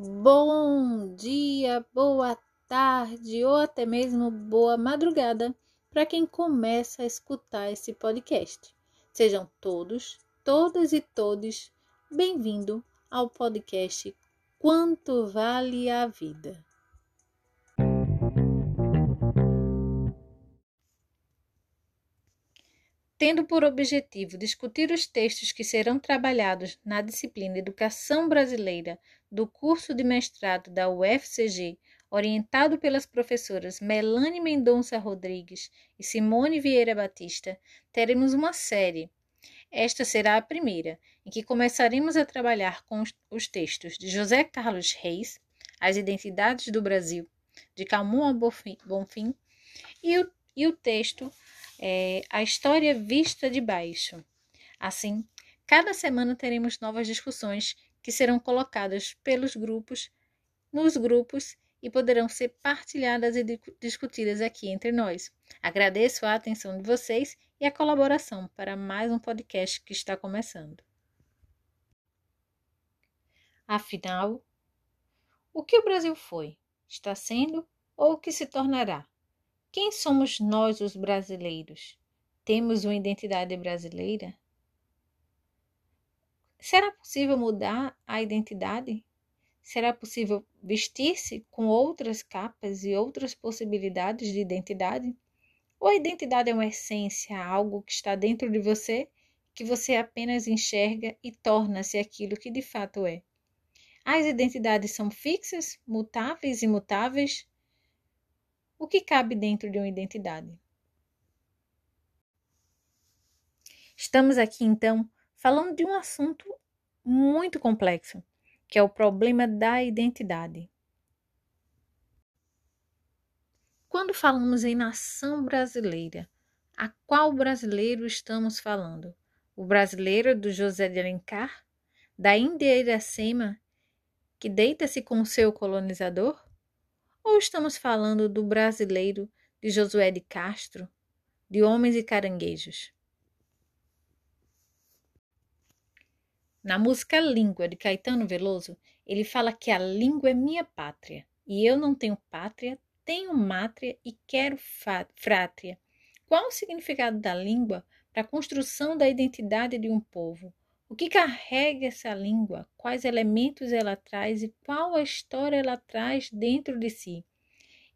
Bom dia, boa tarde ou até mesmo boa madrugada para quem começa a escutar esse podcast. Sejam todos, todas e todos bem-vindos ao podcast Quanto Vale a Vida. tendo por objetivo discutir os textos que serão trabalhados na disciplina Educação Brasileira do curso de mestrado da UFCG, orientado pelas professoras Melanie Mendonça Rodrigues e Simone Vieira Batista, teremos uma série. Esta será a primeira, em que começaremos a trabalhar com os textos de José Carlos Reis, As Identidades do Brasil, de Calmon Bonfim, e o, e o texto é, a história vista de baixo. Assim, cada semana teremos novas discussões que serão colocadas pelos grupos, nos grupos e poderão ser partilhadas e discutidas aqui entre nós. Agradeço a atenção de vocês e a colaboração para mais um podcast que está começando. Afinal, o que o Brasil foi, está sendo ou o que se tornará? Quem somos nós, os brasileiros? Temos uma identidade brasileira? Será possível mudar a identidade? Será possível vestir-se com outras capas e outras possibilidades de identidade? Ou a identidade é uma essência, algo que está dentro de você, que você apenas enxerga e torna-se aquilo que de fato é? As identidades são fixas, mutáveis e imutáveis? o que cabe dentro de uma identidade. Estamos aqui então falando de um assunto muito complexo, que é o problema da identidade. Quando falamos em nação brasileira, a qual brasileiro estamos falando? O brasileiro do José de Alencar? Da Índia Iracema, que deita-se com seu colonizador? Ou estamos falando do brasileiro de Josué de Castro, de Homens e Caranguejos? Na música Língua de Caetano Veloso, ele fala que a língua é minha pátria e eu não tenho pátria, tenho mátria e quero frátria. Qual o significado da língua para a construção da identidade de um povo? O que carrega essa língua? Quais elementos ela traz e qual a história ela traz dentro de si?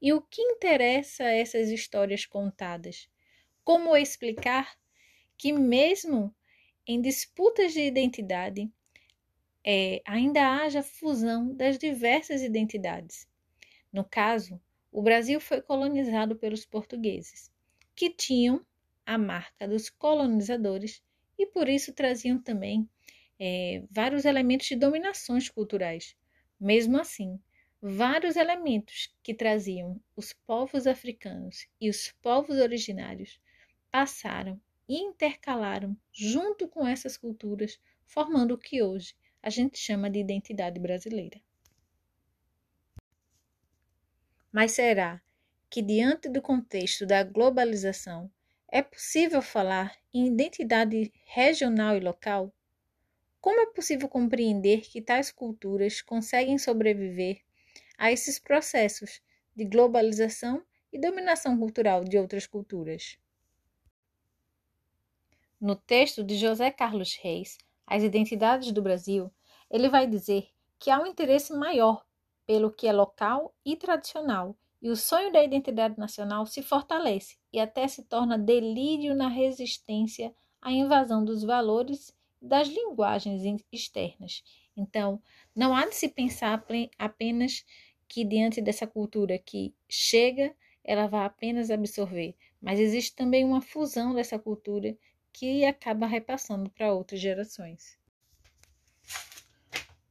E o que interessa essas histórias contadas? Como explicar que, mesmo em disputas de identidade, é, ainda haja fusão das diversas identidades? No caso, o Brasil foi colonizado pelos portugueses, que tinham a marca dos colonizadores e por isso traziam também é, vários elementos de dominações culturais. Mesmo assim, vários elementos que traziam os povos africanos e os povos originários passaram e intercalaram junto com essas culturas, formando o que hoje a gente chama de identidade brasileira. Mas será que, diante do contexto da globalização, é possível falar em identidade regional e local? Como é possível compreender que tais culturas conseguem sobreviver a esses processos de globalização e dominação cultural de outras culturas? No texto de José Carlos Reis, As Identidades do Brasil, ele vai dizer que há um interesse maior pelo que é local e tradicional e o sonho da identidade nacional se fortalece e até se torna delírio na resistência à invasão dos valores e das linguagens externas. Então, não há de se pensar apenas que diante dessa cultura que chega, ela vai apenas absorver, mas existe também uma fusão dessa cultura que acaba repassando para outras gerações.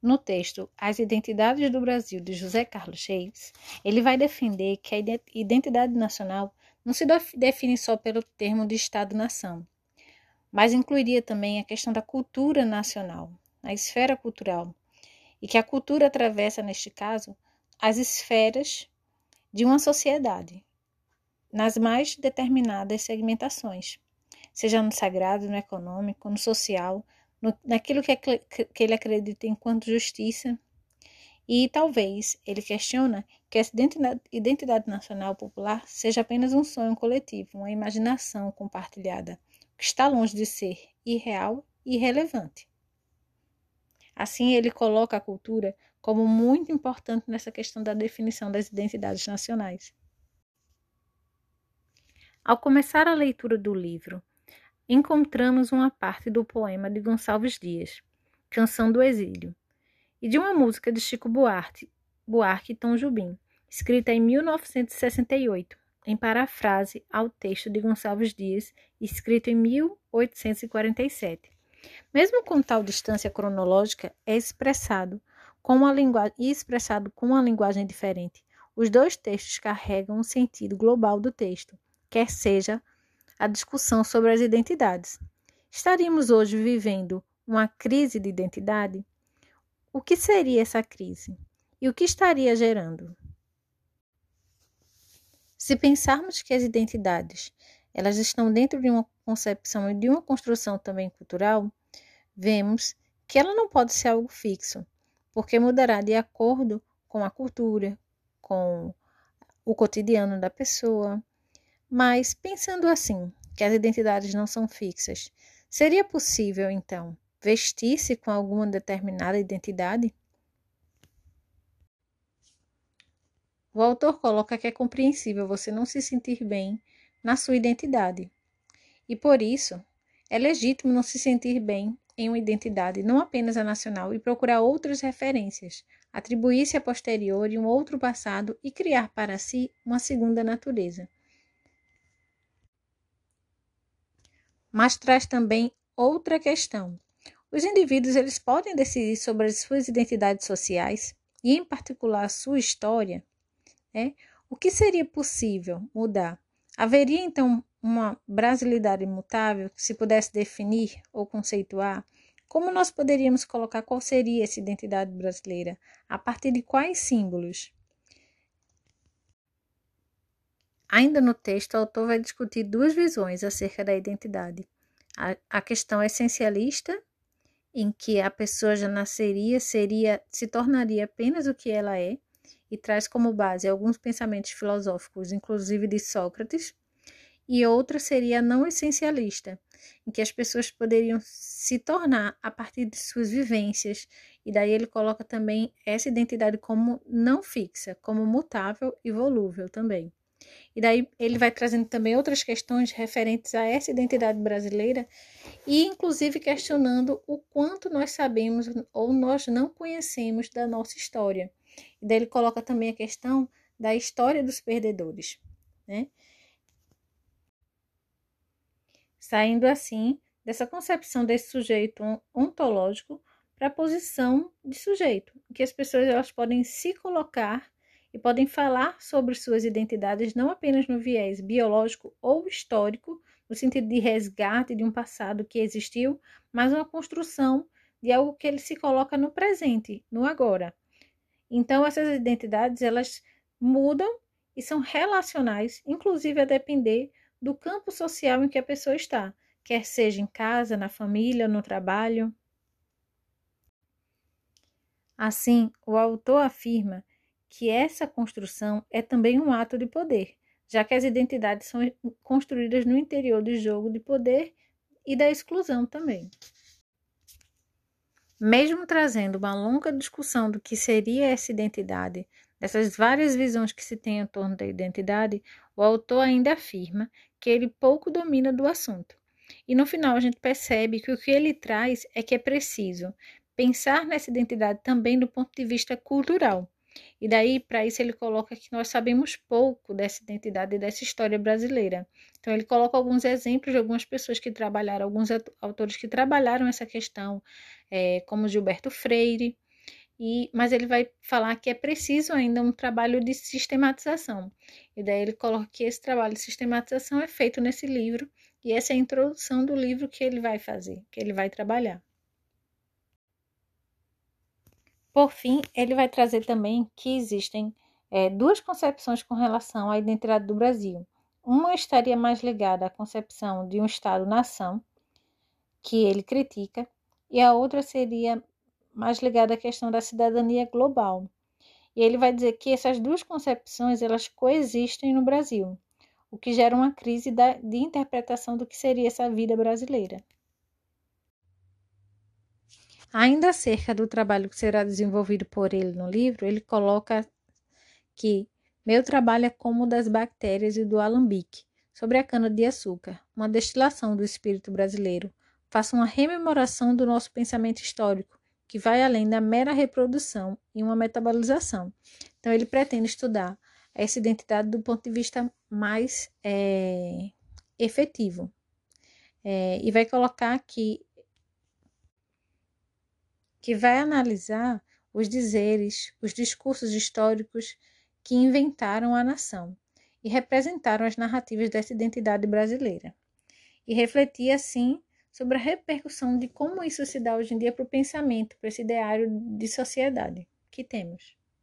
No texto As Identidades do Brasil, de José Carlos Reis, ele vai defender que a identidade nacional não se define só pelo termo de Estado-nação, mas incluiria também a questão da cultura nacional, a esfera cultural, e que a cultura atravessa, neste caso, as esferas de uma sociedade, nas mais determinadas segmentações, seja no sagrado, no econômico, no social, no, naquilo que, que ele acredita enquanto justiça. E talvez ele questiona que essa identidade, nacional popular seja apenas um sonho coletivo, uma imaginação compartilhada, que está longe de ser irreal e irrelevante. Assim, ele coloca a cultura como muito importante nessa questão da definição das identidades nacionais. Ao começar a leitura do livro, encontramos uma parte do poema de Gonçalves Dias, Canção do Exílio, e de uma música de Chico Buarque, Buarque e Tom Jubim, escrita em 1968, em parafrase ao texto de Gonçalves Dias, escrito em 1847. Mesmo com tal distância cronológica, é expressado com uma linguagem e expressado com uma linguagem diferente. Os dois textos carregam um sentido global do texto, quer seja a discussão sobre as identidades. Estaríamos hoje vivendo uma crise de identidade? O que seria essa crise? E o que estaria gerando? Se pensarmos que as identidades elas estão dentro de uma concepção e de uma construção também cultural, vemos que ela não pode ser algo fixo, porque mudará de acordo com a cultura, com o cotidiano da pessoa. Mas pensando assim, que as identidades não são fixas, seria possível então vestir-se com alguma determinada identidade? O autor coloca que é compreensível você não se sentir bem na sua identidade. E por isso, é legítimo não se sentir bem em uma identidade não apenas a nacional e procurar outras referências, atribuir-se a posteriori um outro passado e criar para si uma segunda natureza. Mas traz também outra questão, os indivíduos eles podem decidir sobre as suas identidades sociais e, em particular, a sua história. Né? O que seria possível mudar? Haveria então uma brasilidade imutável que se pudesse definir ou conceituar? Como nós poderíamos colocar qual seria essa identidade brasileira? A partir de quais símbolos? Ainda no texto, o autor vai discutir duas visões acerca da identidade: a, a questão essencialista em que a pessoa já nasceria, seria, se tornaria apenas o que ela é, e traz como base alguns pensamentos filosóficos, inclusive de Sócrates, e outra seria não essencialista, em que as pessoas poderiam se tornar a partir de suas vivências, e daí ele coloca também essa identidade como não fixa, como mutável e volúvel também. E daí ele vai trazendo também outras questões referentes a essa identidade brasileira e inclusive questionando o quanto nós sabemos ou nós não conhecemos da nossa história. E daí ele coloca também a questão da história dos perdedores, né? Saindo assim dessa concepção desse sujeito ontológico para a posição de sujeito, que as pessoas elas podem se colocar e podem falar sobre suas identidades não apenas no viés biológico ou histórico, no sentido de resgate de um passado que existiu, mas uma construção de algo que ele se coloca no presente, no agora. Então essas identidades elas mudam e são relacionais, inclusive a depender do campo social em que a pessoa está, quer seja em casa, na família, no trabalho. Assim, o autor afirma que essa construção é também um ato de poder, já que as identidades são construídas no interior do jogo de poder e da exclusão também. Mesmo trazendo uma longa discussão do que seria essa identidade, dessas várias visões que se tem em torno da identidade, o autor ainda afirma que ele pouco domina do assunto. E no final a gente percebe que o que ele traz é que é preciso pensar nessa identidade também do ponto de vista cultural, e daí, para isso, ele coloca que nós sabemos pouco dessa identidade e dessa história brasileira. Então, ele coloca alguns exemplos de algumas pessoas que trabalharam, alguns autores que trabalharam essa questão, é, como Gilberto Freire, e, mas ele vai falar que é preciso ainda um trabalho de sistematização. E daí ele coloca que esse trabalho de sistematização é feito nesse livro, e essa é a introdução do livro que ele vai fazer, que ele vai trabalhar. Por fim, ele vai trazer também que existem é, duas concepções com relação à identidade do Brasil. Uma estaria mais ligada à concepção de um Estado-nação, que ele critica, e a outra seria mais ligada à questão da cidadania global, E ele vai dizer que essas duas concepções elas coexistem no Brasil, o que gera uma crise da, de interpretação do que seria essa vida brasileira. Ainda acerca do trabalho que será desenvolvido por ele no livro, ele coloca que meu trabalho é como o das bactérias e do alambique, sobre a cana-de-açúcar, uma destilação do espírito brasileiro. Faço uma rememoração do nosso pensamento histórico, que vai além da mera reprodução e uma metabolização. Então, ele pretende estudar essa identidade do ponto de vista mais é, efetivo. É, e vai colocar aqui que vai analisar os dizeres, os discursos históricos que inventaram a nação e representaram as narrativas dessa identidade brasileira. E refletir, assim, sobre a repercussão de como isso se dá hoje em dia para o pensamento, para esse ideário de sociedade que temos.